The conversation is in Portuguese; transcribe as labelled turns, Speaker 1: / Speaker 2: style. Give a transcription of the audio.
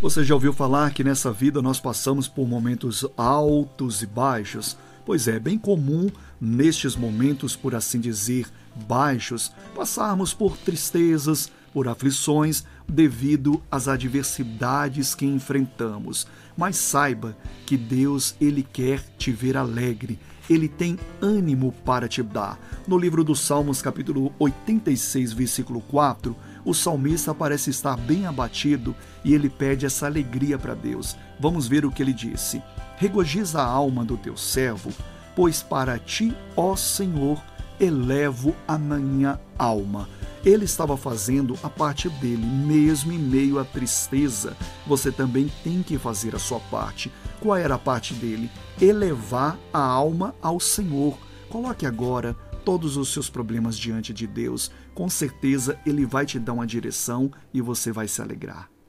Speaker 1: Você já ouviu falar que nessa vida nós passamos por momentos altos e baixos? Pois é, bem comum nestes momentos, por assim dizer, baixos, passarmos por tristezas, por aflições devido às adversidades que enfrentamos. Mas saiba que Deus, ele quer te ver alegre, ele tem ânimo para te dar. No livro dos Salmos, capítulo 86, versículo 4, o salmista parece estar bem abatido e ele pede essa alegria para Deus. Vamos ver o que ele disse: Regozija a alma do teu servo, pois para ti, ó Senhor, elevo a minha alma. Ele estava fazendo a parte dele, mesmo em meio à tristeza. Você também tem que fazer a sua parte. Qual era a parte dele? Elevar a alma ao Senhor. Coloque agora todos os seus problemas diante de Deus, com certeza Ele vai te dar uma direção e você vai se alegrar.